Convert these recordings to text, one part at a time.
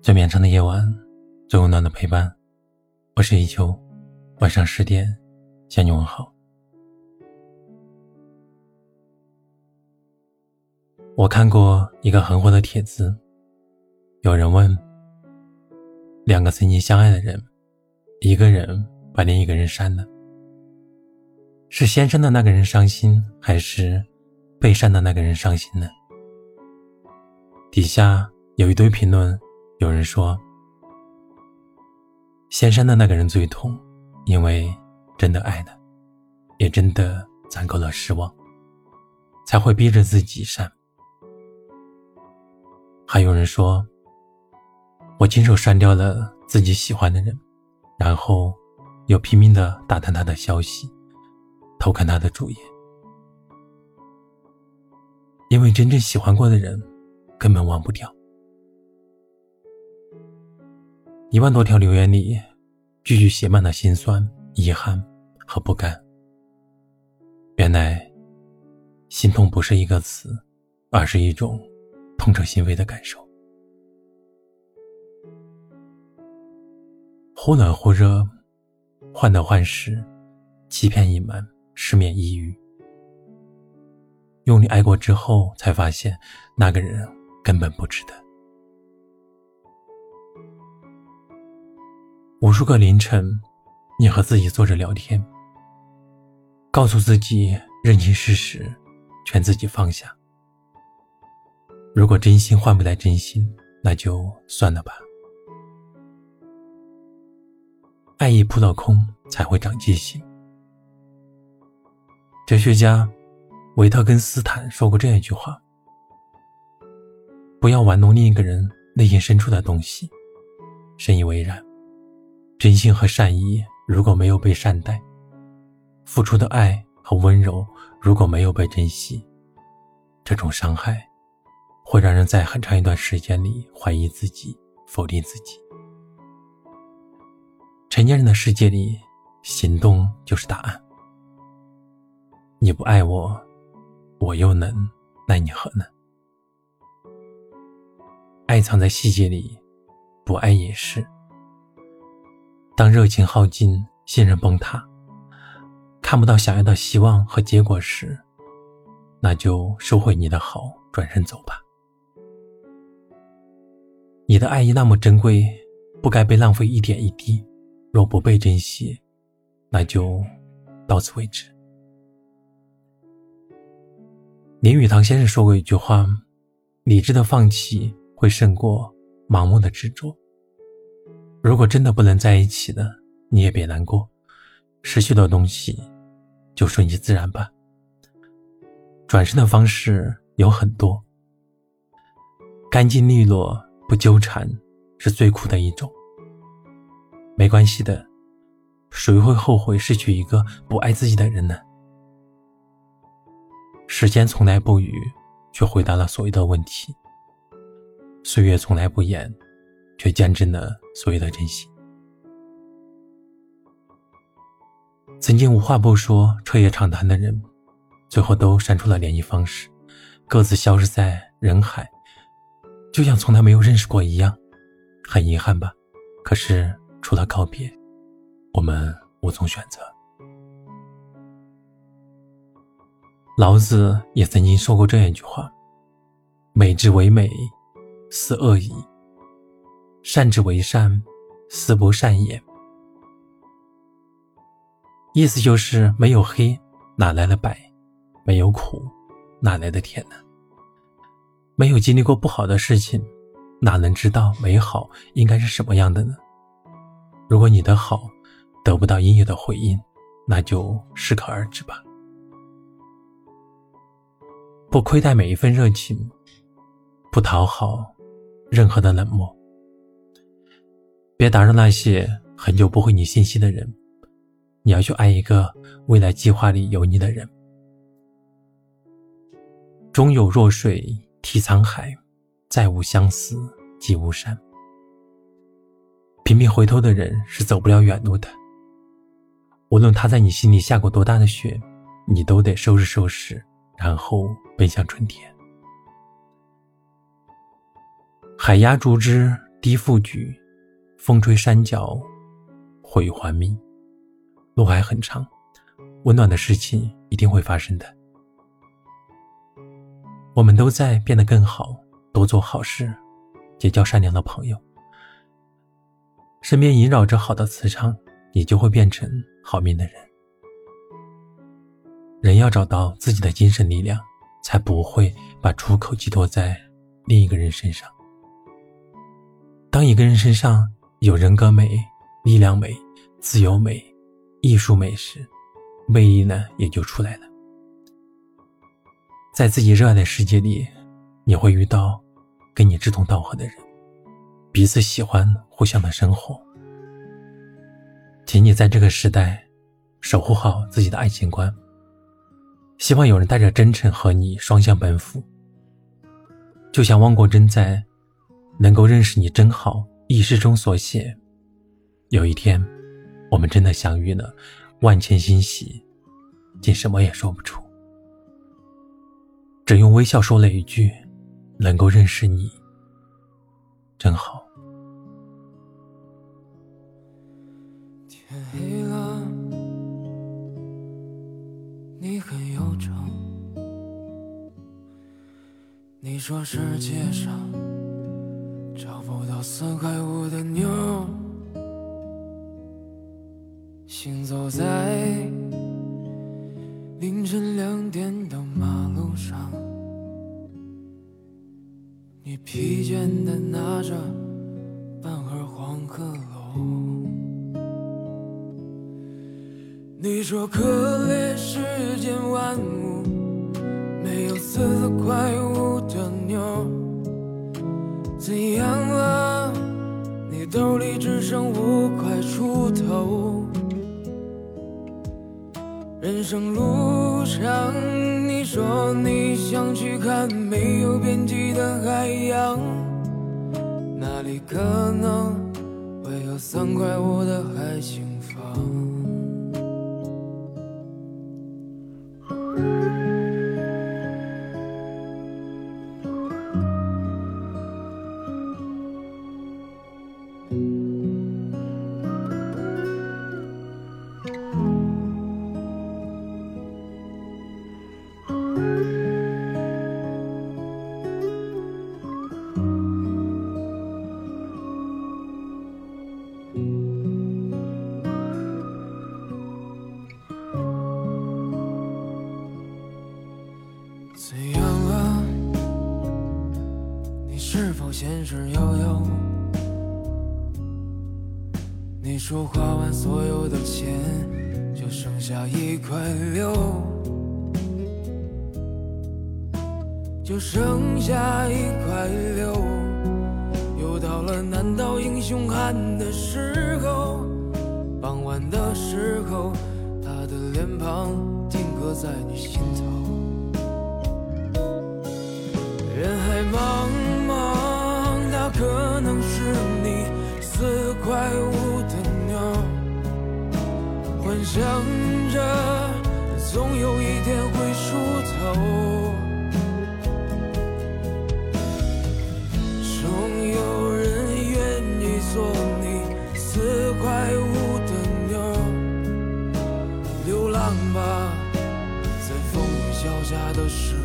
最绵长的夜晚，最温暖的陪伴。我是一秋，晚上十点向你问好。我看过一个很火的帖子，有人问：两个曾经相爱的人，一个人把另一个人删了，是先删的那个人伤心，还是被删的那个人伤心呢？底下有一堆评论。有人说，先删的那个人最痛，因为真的爱了，也真的攒够了失望，才会逼着自己删。还有人说，我亲手删掉了自己喜欢的人，然后又拼命的打探他的消息，偷看他的主页，因为真正喜欢过的人，根本忘不掉。一万多条留言里，句句写满了心酸、遗憾和不甘。原来，心痛不是一个词，而是一种痛彻心扉的感受。忽冷忽热，患得患失，欺骗隐瞒，失眠抑郁。用力爱过之后，才发现那个人根本不值得。无数个凌晨，你和自己坐着聊天，告诉自己认清事实，劝自己放下。如果真心换不来真心，那就算了吧。爱意扑了空，才会长记性。哲学家维特根斯坦说过这样一句话：“不要玩弄另一个人内心深处的东西。”深以为然。真心和善意如果没有被善待，付出的爱和温柔如果没有被珍惜，这种伤害会让人在很长一段时间里怀疑自己、否定自己。成年人的世界里，行动就是答案。你不爱我，我又能奈你何呢？爱藏在细节里，不爱也是。当热情耗尽，信任崩塌，看不到想要的希望和结果时，那就收回你的好，转身走吧。你的爱意那么珍贵，不该被浪费一点一滴。若不被珍惜，那就到此为止。林语堂先生说过一句话：“理智的放弃会胜过盲目的执着。”如果真的不能在一起了，你也别难过，失去的东西就顺其自然吧。转身的方式有很多，干净利落不纠缠是最苦的一种。没关系的，谁会后悔失去一个不爱自己的人呢？时间从来不语，却回答了所有的问题；岁月从来不言。却见证了所有的真心。曾经无话不说、彻夜长谈的人，最后都删除了联系方式，各自消失在人海，就像从来没有认识过一样。很遗憾吧？可是除了告别，我们无从选择。老子也曾经说过这样一句话：“美之为美，斯恶已。”善之为善，斯不善也。意思就是没有黑，哪来的白？没有苦，哪来的甜呢？没有经历过不好的事情，哪能知道美好应该是什么样的呢？如果你的好得不到应有的回应，那就适可而止吧。不亏待每一份热情，不讨好任何的冷漠。别打扰那些很久不回你信息的人，你要去爱一个未来计划里有你的人。终有弱水替沧海，再无相思即无山。频频回头的人是走不了远路的。无论他在你心里下过多大的雪，你都得收拾收拾，然后奔向春天。海鸭竹枝。低复举，风吹山脚，悔还命。路还很长，温暖的事情一定会发生的。我们都在变得更好，多做好事，结交善良的朋友。身边萦绕着好的磁场，你就会变成好命的人。人要找到自己的精神力量，才不会把出口寄托在另一个人身上。当一个人身上有人格美、力量美、自由美、艺术美时，魅力呢也就出来了。在自己热爱的世界里，你会遇到跟你志同道合的人，彼此喜欢互相的生活。请你在这个时代守护好自己的爱情观。希望有人带着真诚和你双向奔赴，就像汪国真在《能够认识你真好》一诗中所写：“有一天，我们真的相遇了，万千欣喜，竟什么也说不出，只用微笑说了一句：能够认识你，真好。”天黑了，你很忧愁。你说世界上找不到四个疲倦的拿着半盒黄鹤楼。你说可怜世间万物没有四块五。的妞，怎样了？你兜里只剩五块出头。人生路上，你说你想去看没有边际的海洋，里可能会有三块五的海景现实悠悠，你说花完所有的钱，就剩下一块六，就剩下一块六。又到了难倒英雄汉的时候，傍晚的时候，他的脸庞定格在你心头，想着总有一天会出头，总有人愿意做你四块五的妞，流浪吧，在风雨交加的时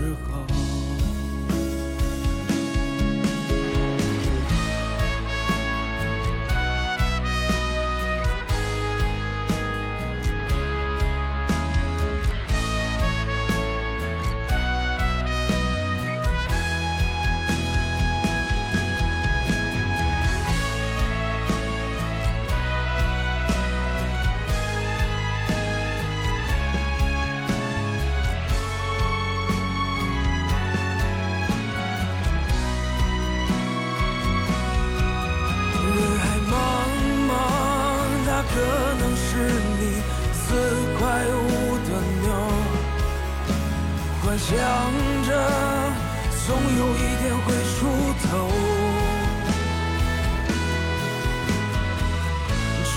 想着总有一天会出头，总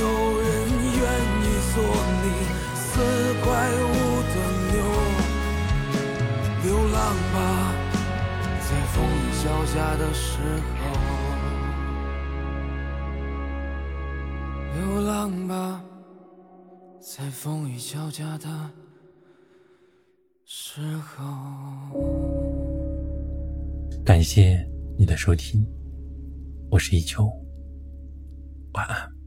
有人愿意做你四块五的妞，流浪吧，在风雨交加的时候。流浪吧，在风雨交加的时候。感谢你的收听我是一秋晚安。